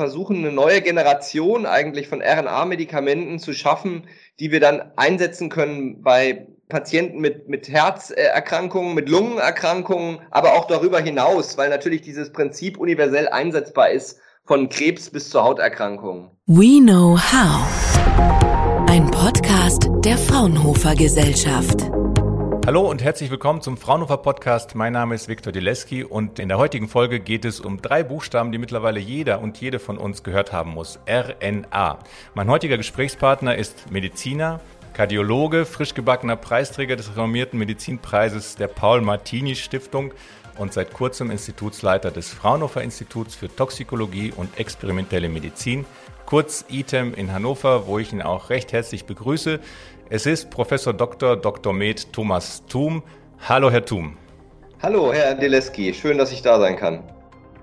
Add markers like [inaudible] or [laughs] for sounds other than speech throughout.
versuchen, eine neue Generation eigentlich von RNA-Medikamenten zu schaffen, die wir dann einsetzen können bei Patienten mit, mit Herzerkrankungen, mit Lungenerkrankungen, aber auch darüber hinaus, weil natürlich dieses Prinzip universell einsetzbar ist, von Krebs bis zur Hauterkrankung. We Know How. Ein Podcast der Fraunhofer Gesellschaft. Hallo und herzlich willkommen zum Fraunhofer Podcast. Mein Name ist Viktor Dileski und in der heutigen Folge geht es um drei Buchstaben, die mittlerweile jeder und jede von uns gehört haben muss. RNA. Mein heutiger Gesprächspartner ist Mediziner, Kardiologe, frisch gebackener Preisträger des renommierten Medizinpreises der Paul-Martini-Stiftung und seit kurzem Institutsleiter des Fraunhofer Instituts für Toxikologie und experimentelle Medizin, kurz ITEM in Hannover, wo ich ihn auch recht herzlich begrüße. Es ist Professor Dr. Dr. Med Thomas Thum. Hallo, Herr Thum. Hallo, Herr Deleski. Schön, dass ich da sein kann.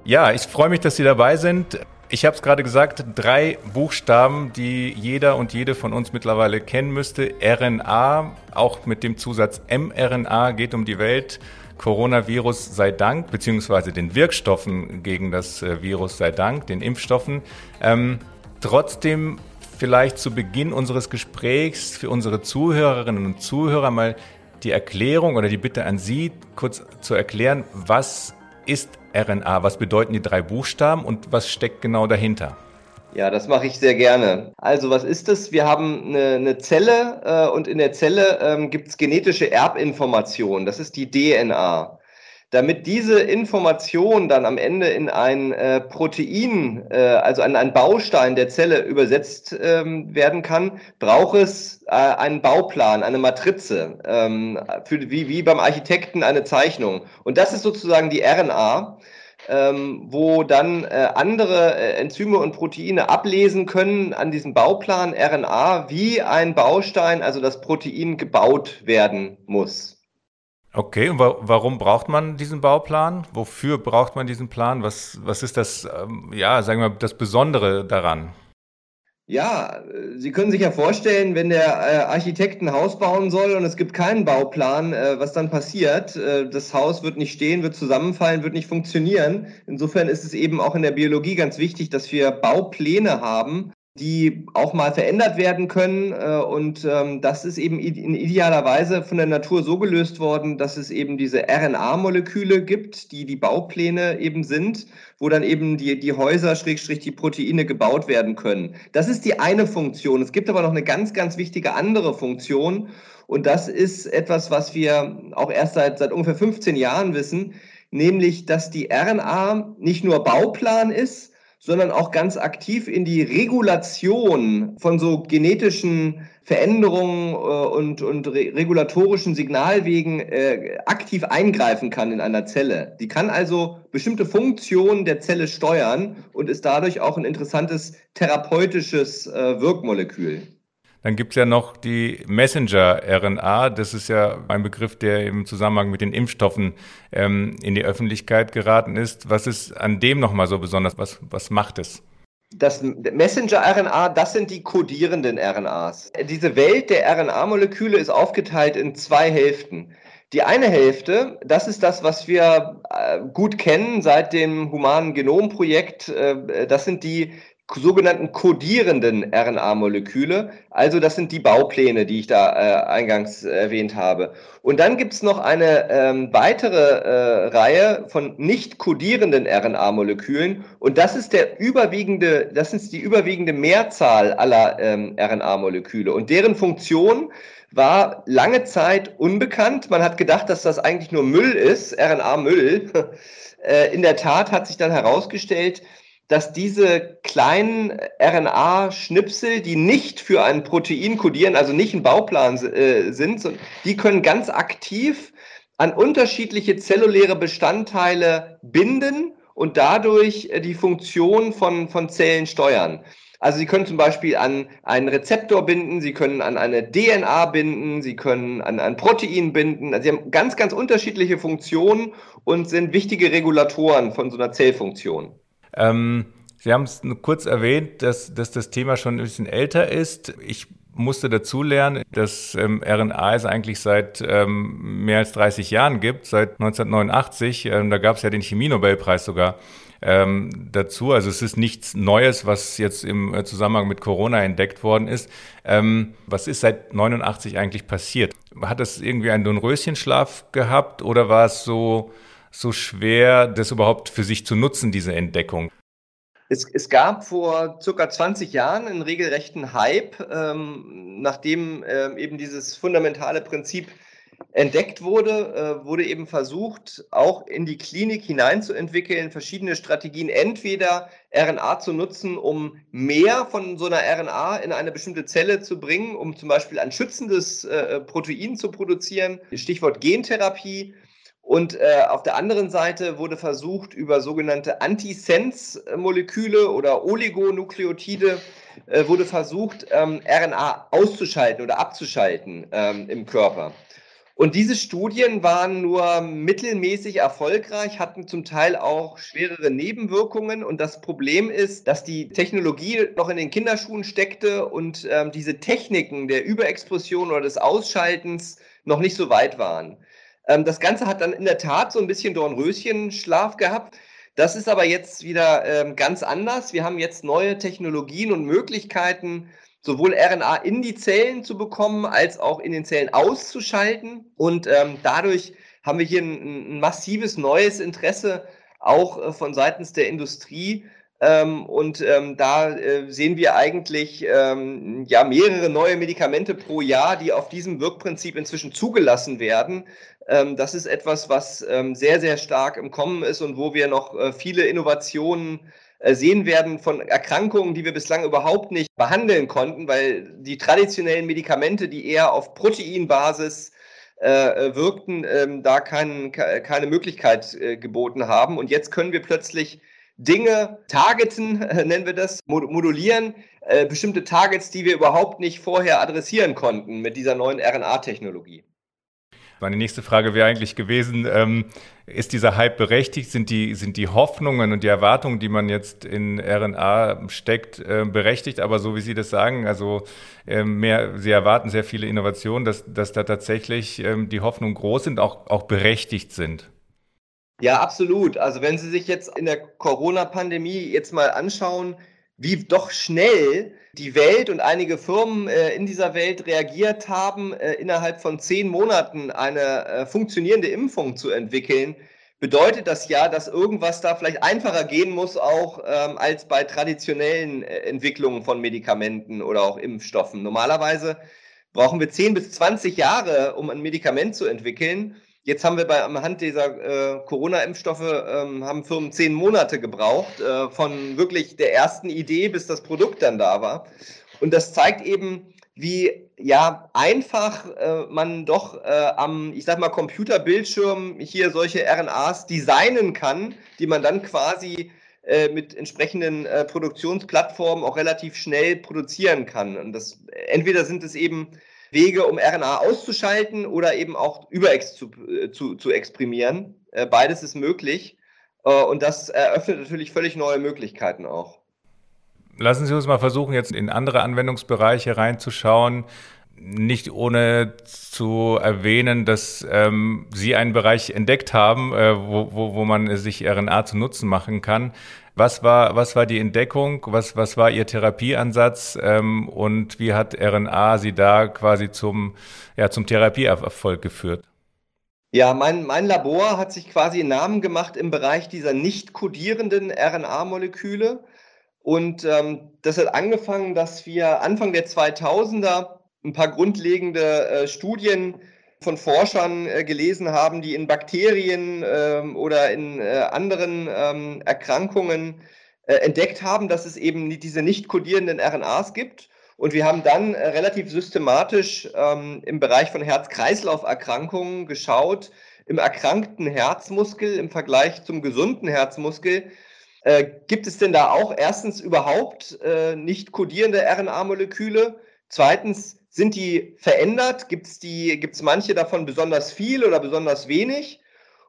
Ja, ich freue mich, dass Sie dabei sind. Ich habe es gerade gesagt, drei Buchstaben, die jeder und jede von uns mittlerweile kennen müsste. RNA, auch mit dem Zusatz mRNA geht um die Welt. Coronavirus sei Dank, beziehungsweise den Wirkstoffen gegen das äh, Virus sei Dank, den Impfstoffen. Ähm, trotzdem vielleicht zu Beginn unseres Gesprächs für unsere Zuhörerinnen und Zuhörer mal die Erklärung oder die Bitte an Sie, kurz zu erklären, was ist RNA, was bedeuten die drei Buchstaben und was steckt genau dahinter? Ja, das mache ich sehr gerne. Also was ist es? Wir haben eine, eine Zelle äh, und in der Zelle ähm, gibt es genetische Erbinformation. Das ist die DNA. Damit diese Information dann am Ende in ein äh, Protein, äh, also an einen Baustein der Zelle übersetzt ähm, werden kann, braucht es äh, einen Bauplan, eine Matrize, ähm, für, wie, wie beim Architekten eine Zeichnung. Und das ist sozusagen die RNA. Ähm, wo dann äh, andere äh, Enzyme und Proteine ablesen können an diesem Bauplan RNA, wie ein Baustein, also das Protein gebaut werden muss. Okay, und wa warum braucht man diesen Bauplan? Wofür braucht man diesen Plan? Was, was ist das, ähm, ja, sagen wir das Besondere daran? Ja, Sie können sich ja vorstellen, wenn der äh, Architekt ein Haus bauen soll und es gibt keinen Bauplan, äh, was dann passiert. Äh, das Haus wird nicht stehen, wird zusammenfallen, wird nicht funktionieren. Insofern ist es eben auch in der Biologie ganz wichtig, dass wir Baupläne haben, die auch mal verändert werden können. Äh, und ähm, das ist eben in idealer Weise von der Natur so gelöst worden, dass es eben diese RNA-Moleküle gibt, die die Baupläne eben sind, wo dann eben die, die Häuser, Schrägstrich, die Proteine gebaut werden können. Das ist die eine Funktion. Es gibt aber noch eine ganz, ganz wichtige andere Funktion. Und das ist etwas, was wir auch erst seit, seit ungefähr 15 Jahren wissen, nämlich, dass die RNA nicht nur Bauplan ist, sondern auch ganz aktiv in die Regulation von so genetischen Veränderungen äh, und, und re regulatorischen Signalwegen äh, aktiv eingreifen kann in einer Zelle. Die kann also bestimmte Funktionen der Zelle steuern und ist dadurch auch ein interessantes therapeutisches äh, Wirkmolekül. Dann gibt es ja noch die Messenger-RNA. Das ist ja ein Begriff, der im Zusammenhang mit den Impfstoffen ähm, in die Öffentlichkeit geraten ist. Was ist an dem nochmal so besonders? Was, was macht es? Das Messenger-RNA, das sind die kodierenden RNAs. Diese Welt der RNA-Moleküle ist aufgeteilt in zwei Hälften. Die eine Hälfte, das ist das, was wir äh, gut kennen seit dem humanen Genomprojekt. Äh, das sind die sogenannten kodierenden RNA-Moleküle. Also das sind die Baupläne, die ich da äh, eingangs erwähnt habe. Und dann gibt es noch eine ähm, weitere äh, Reihe von nicht kodierenden RNA-Molekülen. Und das ist der überwiegende, das ist die überwiegende Mehrzahl aller ähm, RNA-Moleküle. Und deren Funktion war lange Zeit unbekannt. Man hat gedacht, dass das eigentlich nur Müll ist, RNA-Müll. [laughs] Äh, in der Tat hat sich dann herausgestellt, dass diese kleinen RNA-Schnipsel, die nicht für ein Protein kodieren, also nicht ein Bauplan äh, sind, die können ganz aktiv an unterschiedliche zelluläre Bestandteile binden und dadurch äh, die Funktion von, von Zellen steuern. Also Sie können zum Beispiel an einen Rezeptor binden, Sie können an eine DNA binden, Sie können an ein Protein binden. Also Sie haben ganz, ganz unterschiedliche Funktionen und sind wichtige Regulatoren von so einer Zellfunktion. Ähm, Sie haben es kurz erwähnt, dass, dass das Thema schon ein bisschen älter ist. Ich musste dazu lernen, dass ähm, RNA es eigentlich seit ähm, mehr als 30 Jahren gibt, seit 1989. Ähm, da gab es ja den Chemie-Nobelpreis sogar ähm, dazu. Also es ist nichts Neues, was jetzt im äh, Zusammenhang mit Corona entdeckt worden ist. Ähm, was ist seit 89 eigentlich passiert? Hat es irgendwie einen Dornröschenschlaf gehabt oder war es so, so schwer, das überhaupt für sich zu nutzen, diese Entdeckung? Es, es, gab vor circa 20 Jahren einen regelrechten Hype, ähm, nachdem ähm, eben dieses fundamentale Prinzip entdeckt wurde, äh, wurde eben versucht, auch in die Klinik hineinzuentwickeln, verschiedene Strategien, entweder RNA zu nutzen, um mehr von so einer RNA in eine bestimmte Zelle zu bringen, um zum Beispiel ein schützendes äh, Protein zu produzieren, Stichwort Gentherapie und äh, auf der anderen Seite wurde versucht, über sogenannte Antisens-Moleküle oder Oligonukleotide äh, wurde versucht, ähm, RNA auszuschalten oder abzuschalten ähm, im Körper. Und diese Studien waren nur mittelmäßig erfolgreich, hatten zum Teil auch schwerere Nebenwirkungen. Und das Problem ist, dass die Technologie noch in den Kinderschuhen steckte und ähm, diese Techniken der Überexpression oder des Ausschaltens noch nicht so weit waren. Ähm, das Ganze hat dann in der Tat so ein bisschen Dornröschenschlaf gehabt. Das ist aber jetzt wieder ähm, ganz anders. Wir haben jetzt neue Technologien und Möglichkeiten, sowohl RNA in die Zellen zu bekommen, als auch in den Zellen auszuschalten. Und ähm, dadurch haben wir hier ein, ein massives neues Interesse auch äh, von seitens der Industrie, ähm, und ähm, da äh, sehen wir eigentlich ähm, ja mehrere neue Medikamente pro Jahr, die auf diesem Wirkprinzip inzwischen zugelassen werden. Ähm, das ist etwas, was ähm, sehr, sehr stark im Kommen ist und wo wir noch äh, viele Innovationen äh, sehen werden von Erkrankungen, die wir bislang überhaupt nicht behandeln konnten, weil die traditionellen Medikamente, die eher auf Proteinbasis äh, wirkten, ähm, da kein, keine Möglichkeit äh, geboten haben. Und jetzt können wir plötzlich Dinge targeten, [laughs] nennen wir das, modulieren, äh, bestimmte Targets, die wir überhaupt nicht vorher adressieren konnten mit dieser neuen RNA-Technologie. Meine nächste Frage wäre eigentlich gewesen, ähm, ist dieser Hype berechtigt? Sind die, sind die Hoffnungen und die Erwartungen, die man jetzt in RNA steckt, äh, berechtigt? Aber so wie Sie das sagen, also äh, mehr, Sie erwarten sehr viele Innovationen, dass, dass da tatsächlich ähm, die Hoffnungen groß sind, auch, auch berechtigt sind. Ja, absolut. Also wenn Sie sich jetzt in der Corona-Pandemie jetzt mal anschauen, wie doch schnell die Welt und einige Firmen äh, in dieser Welt reagiert haben, äh, innerhalb von zehn Monaten eine äh, funktionierende Impfung zu entwickeln, bedeutet das ja, dass irgendwas da vielleicht einfacher gehen muss, auch ähm, als bei traditionellen äh, Entwicklungen von Medikamenten oder auch Impfstoffen. Normalerweise brauchen wir zehn bis zwanzig Jahre, um ein Medikament zu entwickeln. Jetzt haben wir bei anhand dieser äh, Corona-Impfstoffe ähm, haben Firmen zehn Monate gebraucht, äh, von wirklich der ersten Idee bis das Produkt dann da war. Und das zeigt eben, wie ja einfach äh, man doch äh, am, ich sag mal, Computerbildschirm hier solche RNAs designen kann, die man dann quasi äh, mit entsprechenden äh, Produktionsplattformen auch relativ schnell produzieren kann. Und das entweder sind es eben Wege, um RNA auszuschalten oder eben auch überex zu, äh, zu, zu exprimieren. Äh, beides ist möglich. Äh, und das eröffnet natürlich völlig neue Möglichkeiten auch. Lassen Sie uns mal versuchen, jetzt in andere Anwendungsbereiche reinzuschauen. Nicht ohne zu erwähnen, dass ähm, Sie einen Bereich entdeckt haben, äh, wo, wo, wo man sich RNA zu Nutzen machen kann. Was war, was war die Entdeckung? Was, was war Ihr Therapieansatz? Ähm, und wie hat RNA Sie da quasi zum, ja, zum Therapieerfolg geführt? Ja, mein, mein Labor hat sich quasi einen Namen gemacht im Bereich dieser nicht kodierenden RNA-Moleküle. Und ähm, das hat angefangen, dass wir Anfang der 2000er ein paar grundlegende äh, Studien von Forschern äh, gelesen haben, die in Bakterien ähm, oder in äh, anderen ähm, Erkrankungen äh, entdeckt haben, dass es eben diese nicht kodierenden RNAs gibt. Und wir haben dann äh, relativ systematisch ähm, im Bereich von Herz-Kreislauf-Erkrankungen geschaut, im erkrankten Herzmuskel im Vergleich zum gesunden Herzmuskel, äh, gibt es denn da auch erstens überhaupt äh, nicht kodierende RNA-Moleküle? Zweitens, sind die verändert? Gibt es gibt's manche davon besonders viel oder besonders wenig?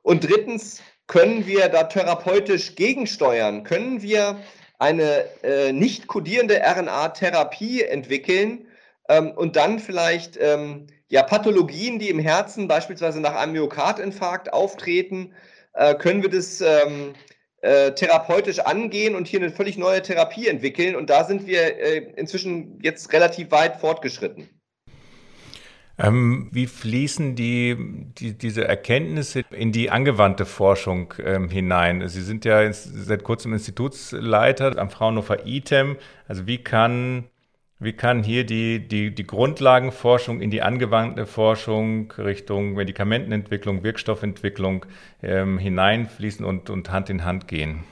Und drittens, können wir da therapeutisch gegensteuern? Können wir eine äh, nicht kodierende RNA-Therapie entwickeln ähm, und dann vielleicht ähm, ja, Pathologien, die im Herzen beispielsweise nach einem Myokardinfarkt auftreten, äh, können wir das ähm, äh, therapeutisch angehen und hier eine völlig neue Therapie entwickeln. Und da sind wir äh, inzwischen jetzt relativ weit fortgeschritten. Ähm, wie fließen die, die, diese Erkenntnisse in die angewandte Forschung ähm, hinein? Sie sind ja seit kurzem Institutsleiter am Fraunhofer ITEM. Also wie kann, wie kann hier die, die, die Grundlagenforschung in die angewandte Forschung Richtung Medikamentenentwicklung, Wirkstoffentwicklung ähm, hineinfließen und, und Hand in Hand gehen?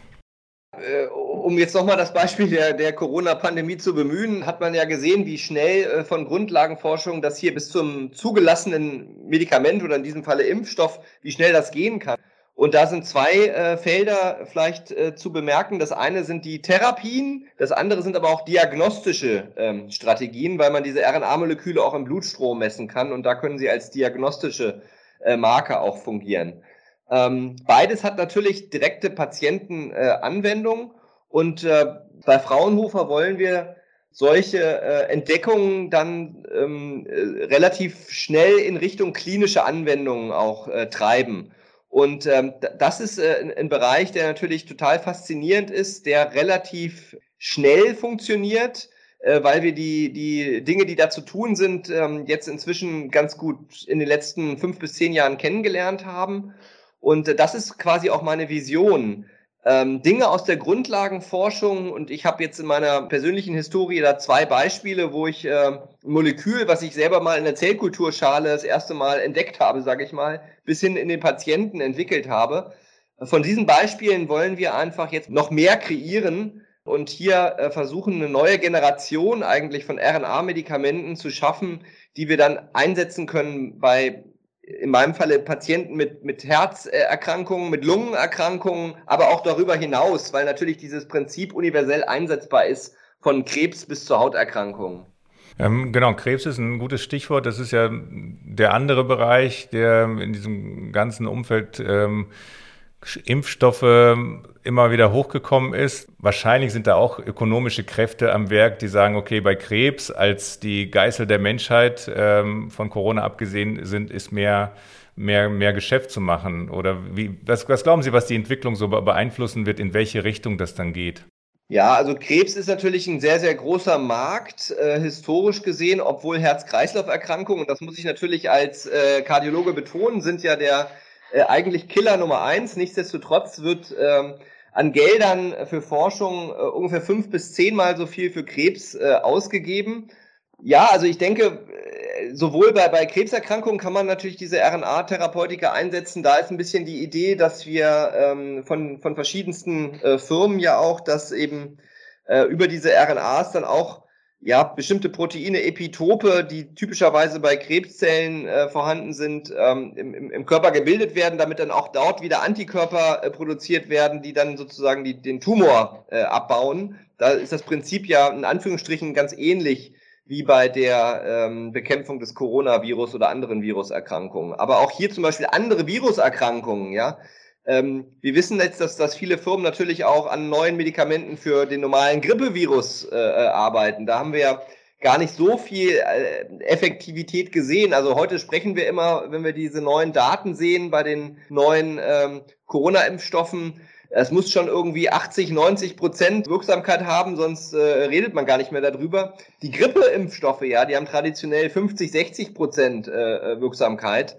Um jetzt nochmal das Beispiel der, der Corona-Pandemie zu bemühen, hat man ja gesehen, wie schnell äh, von Grundlagenforschung das hier bis zum zugelassenen Medikament oder in diesem Falle Impfstoff, wie schnell das gehen kann. Und da sind zwei äh, Felder vielleicht äh, zu bemerken. Das eine sind die Therapien, das andere sind aber auch diagnostische ähm, Strategien, weil man diese RNA-Moleküle auch im Blutstrom messen kann und da können sie als diagnostische äh, Marker auch fungieren. Ähm, beides hat natürlich direkte Patientenanwendung und äh, bei Fraunhofer wollen wir solche äh, Entdeckungen dann ähm, äh, relativ schnell in Richtung klinische Anwendungen auch äh, treiben. Und ähm, das ist äh, ein Bereich, der natürlich total faszinierend ist, der relativ schnell funktioniert, äh, weil wir die, die Dinge, die da zu tun sind, ähm, jetzt inzwischen ganz gut in den letzten fünf bis zehn Jahren kennengelernt haben. Und äh, das ist quasi auch meine Vision. Ähm, Dinge aus der Grundlagenforschung und ich habe jetzt in meiner persönlichen Historie da zwei Beispiele, wo ich äh, ein Molekül, was ich selber mal in der Zellkulturschale das erste Mal entdeckt habe, sage ich mal, bis hin in den Patienten entwickelt habe. Von diesen Beispielen wollen wir einfach jetzt noch mehr kreieren und hier äh, versuchen, eine neue Generation eigentlich von RNA-Medikamenten zu schaffen, die wir dann einsetzen können bei in meinem Falle Patienten mit, mit Herzerkrankungen, mit Lungenerkrankungen, aber auch darüber hinaus, weil natürlich dieses Prinzip universell einsetzbar ist, von Krebs bis zu Hauterkrankungen. Ähm, genau, Krebs ist ein gutes Stichwort. Das ist ja der andere Bereich, der in diesem ganzen Umfeld ähm, Impfstoffe immer wieder hochgekommen ist. Wahrscheinlich sind da auch ökonomische Kräfte am Werk, die sagen, okay, bei Krebs als die Geißel der Menschheit ähm, von Corona abgesehen sind, ist mehr, mehr, mehr Geschäft zu machen. Oder wie, was, was glauben Sie, was die Entwicklung so beeinflussen wird, in welche Richtung das dann geht? Ja, also Krebs ist natürlich ein sehr, sehr großer Markt, äh, historisch gesehen, obwohl Herz-Kreislauf-Erkrankungen, und das muss ich natürlich als äh, Kardiologe betonen, sind ja der äh, eigentlich Killer Nummer eins. Nichtsdestotrotz wird ähm, an Geldern für Forschung äh, ungefähr fünf bis zehnmal so viel für Krebs äh, ausgegeben. Ja, also ich denke, äh, sowohl bei, bei Krebserkrankungen kann man natürlich diese RNA-Therapeutika einsetzen. Da ist ein bisschen die Idee, dass wir ähm, von, von verschiedensten äh, Firmen ja auch, dass eben äh, über diese RNAs dann auch ja, bestimmte Proteine, Epitope, die typischerweise bei Krebszellen äh, vorhanden sind, ähm, im, im, Körper gebildet werden, damit dann auch dort wieder Antikörper äh, produziert werden, die dann sozusagen die, den Tumor äh, abbauen. Da ist das Prinzip ja in Anführungsstrichen ganz ähnlich wie bei der ähm, Bekämpfung des Coronavirus oder anderen Viruserkrankungen. Aber auch hier zum Beispiel andere Viruserkrankungen, ja, ähm, wir wissen jetzt, dass, dass viele Firmen natürlich auch an neuen Medikamenten für den normalen Grippevirus äh, äh, arbeiten. Da haben wir ja gar nicht so viel äh, Effektivität gesehen. Also heute sprechen wir immer, wenn wir diese neuen Daten sehen bei den neuen ähm, Corona-Impfstoffen, es muss schon irgendwie 80, 90 Prozent Wirksamkeit haben, sonst äh, redet man gar nicht mehr darüber. Die Grippeimpfstoffe, ja, die haben traditionell 50, 60 Prozent äh, äh Wirksamkeit.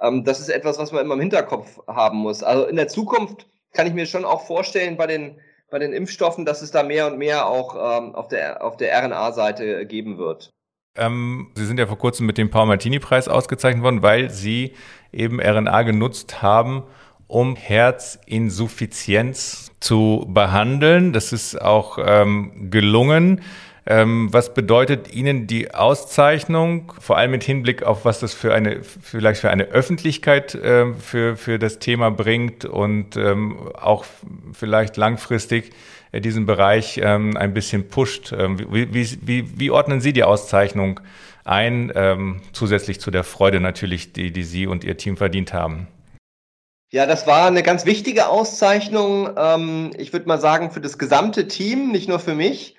Ähm, das ist etwas, was man immer im Hinterkopf haben muss. Also in der Zukunft kann ich mir schon auch vorstellen bei den, bei den Impfstoffen, dass es da mehr und mehr auch ähm, auf der, auf der RNA-Seite geben wird. Ähm, Sie sind ja vor kurzem mit dem Paul-Martini-Preis ausgezeichnet worden, weil Sie eben RNA genutzt haben, um Herzinsuffizienz zu behandeln. Das ist auch ähm, gelungen. Ähm, was bedeutet Ihnen die Auszeichnung, vor allem mit Hinblick auf was das für eine, vielleicht für eine Öffentlichkeit äh, für, für das Thema bringt und ähm, auch vielleicht langfristig äh, diesen Bereich ähm, ein bisschen pusht? Ähm, wie, wie, wie, wie ordnen Sie die Auszeichnung ein, ähm, zusätzlich zu der Freude natürlich, die, die Sie und Ihr Team verdient haben? Ja, das war eine ganz wichtige Auszeichnung. Ähm, ich würde mal sagen, für das gesamte Team, nicht nur für mich.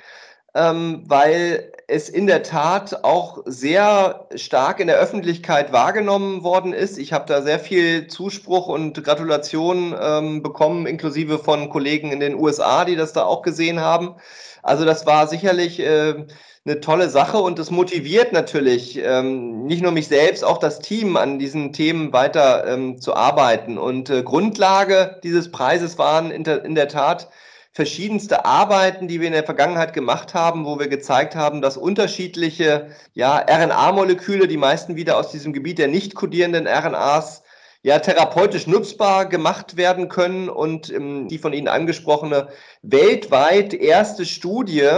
Ähm, weil es in der Tat auch sehr stark in der Öffentlichkeit wahrgenommen worden ist. Ich habe da sehr viel Zuspruch und Gratulation ähm, bekommen, inklusive von Kollegen in den USA, die das da auch gesehen haben. Also das war sicherlich äh, eine tolle Sache und es motiviert natürlich ähm, nicht nur mich selbst, auch das Team an diesen Themen weiter ähm, zu arbeiten. Und äh, Grundlage dieses Preises waren in der, in der Tat verschiedenste Arbeiten, die wir in der Vergangenheit gemacht haben, wo wir gezeigt haben, dass unterschiedliche ja, RNA-Moleküle, die meisten wieder aus diesem Gebiet der nicht kodierenden RNAs, ja, therapeutisch nutzbar gemacht werden können. Und ähm, die von Ihnen angesprochene weltweit erste Studie,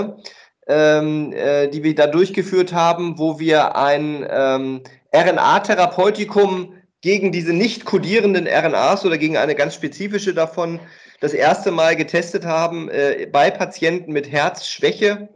ähm, äh, die wir da durchgeführt haben, wo wir ein ähm, RNA-Therapeutikum gegen diese nicht kodierenden RNAs oder gegen eine ganz spezifische davon das erste Mal getestet haben äh, bei Patienten mit Herzschwäche.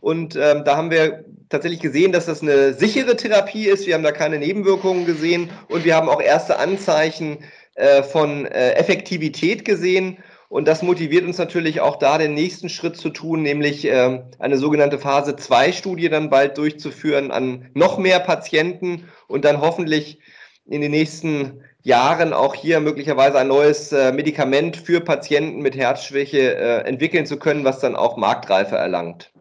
Und ähm, da haben wir tatsächlich gesehen, dass das eine sichere Therapie ist. Wir haben da keine Nebenwirkungen gesehen und wir haben auch erste Anzeichen äh, von äh, Effektivität gesehen. Und das motiviert uns natürlich auch da den nächsten Schritt zu tun, nämlich äh, eine sogenannte Phase 2 Studie dann bald durchzuführen an noch mehr Patienten und dann hoffentlich in den nächsten Jahren auch hier möglicherweise ein neues äh, Medikament für Patienten mit Herzschwäche äh, entwickeln zu können, was dann auch Marktreife erlangt.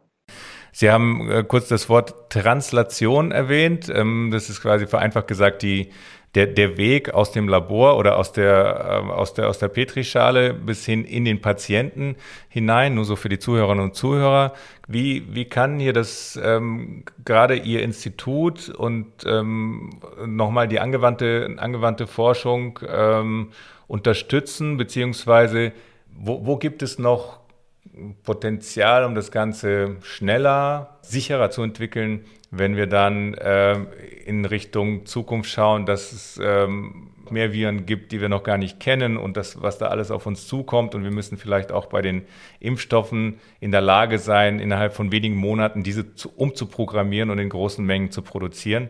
Sie haben äh, kurz das Wort Translation erwähnt. Ähm, das ist quasi vereinfacht gesagt die der, der Weg aus dem Labor oder aus der, äh, aus der, aus der Petrischale bis hin in den Patienten hinein, nur so für die Zuhörerinnen und Zuhörer. Wie, wie kann hier das ähm, gerade Ihr Institut und ähm, nochmal die angewandte, angewandte Forschung ähm, unterstützen, beziehungsweise wo, wo gibt es noch Potenzial, um das Ganze schneller, sicherer zu entwickeln, wenn wir dann äh, in Richtung Zukunft schauen, dass es ähm, mehr Viren gibt, die wir noch gar nicht kennen und das, was da alles auf uns zukommt. Und wir müssen vielleicht auch bei den Impfstoffen in der Lage sein, innerhalb von wenigen Monaten diese zu, umzuprogrammieren und in großen Mengen zu produzieren.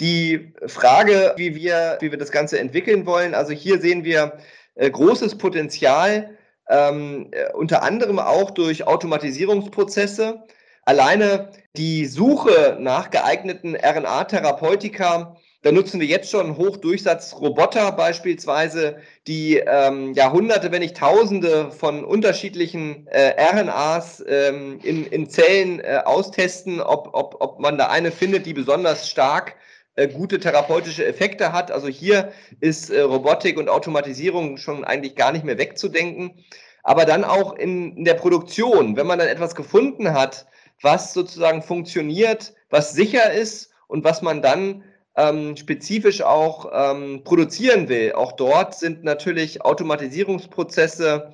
Die Frage, wie wir, wie wir das Ganze entwickeln wollen, also hier sehen wir äh, großes Potenzial, ähm, äh, unter anderem auch durch Automatisierungsprozesse. Alleine die Suche nach geeigneten RNA-Therapeutika, da nutzen wir jetzt schon Hochdurchsatzroboter beispielsweise, die ähm, ja hunderte, wenn nicht tausende von unterschiedlichen äh, RNAs ähm, in, in Zellen äh, austesten, ob, ob, ob man da eine findet, die besonders stark äh, gute therapeutische Effekte hat. Also hier ist äh, Robotik und Automatisierung schon eigentlich gar nicht mehr wegzudenken. Aber dann auch in, in der Produktion, wenn man dann etwas gefunden hat, was sozusagen funktioniert, was sicher ist und was man dann ähm, spezifisch auch ähm, produzieren will. Auch dort sind natürlich Automatisierungsprozesse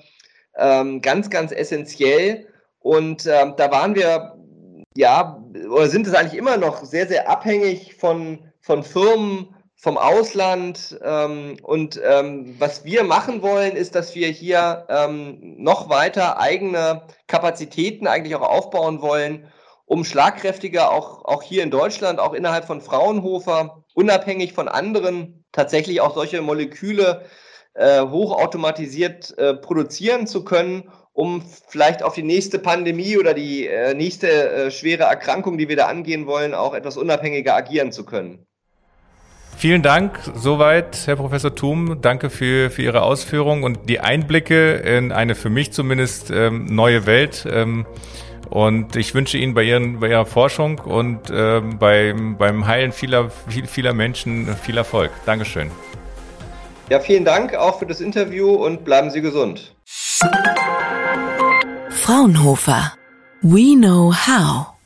ähm, ganz, ganz essentiell. Und ähm, da waren wir, ja, oder sind es eigentlich immer noch sehr, sehr abhängig von, von Firmen, vom Ausland. Ähm, und ähm, was wir machen wollen, ist, dass wir hier ähm, noch weiter eigene Kapazitäten eigentlich auch aufbauen wollen, um schlagkräftiger auch, auch hier in Deutschland, auch innerhalb von Fraunhofer, unabhängig von anderen, tatsächlich auch solche Moleküle äh, hochautomatisiert äh, produzieren zu können, um vielleicht auf die nächste Pandemie oder die äh, nächste äh, schwere Erkrankung, die wir da angehen wollen, auch etwas unabhängiger agieren zu können. Vielen Dank soweit, Herr Professor Thum. Danke für, für Ihre Ausführungen und die Einblicke in eine für mich zumindest ähm, neue Welt. Ähm, und ich wünsche Ihnen bei, Ihren, bei Ihrer Forschung und ähm, beim, beim Heilen vieler, viel, vieler Menschen viel Erfolg. Dankeschön. Ja, vielen Dank auch für das Interview und bleiben Sie gesund. Fraunhofer. We know how.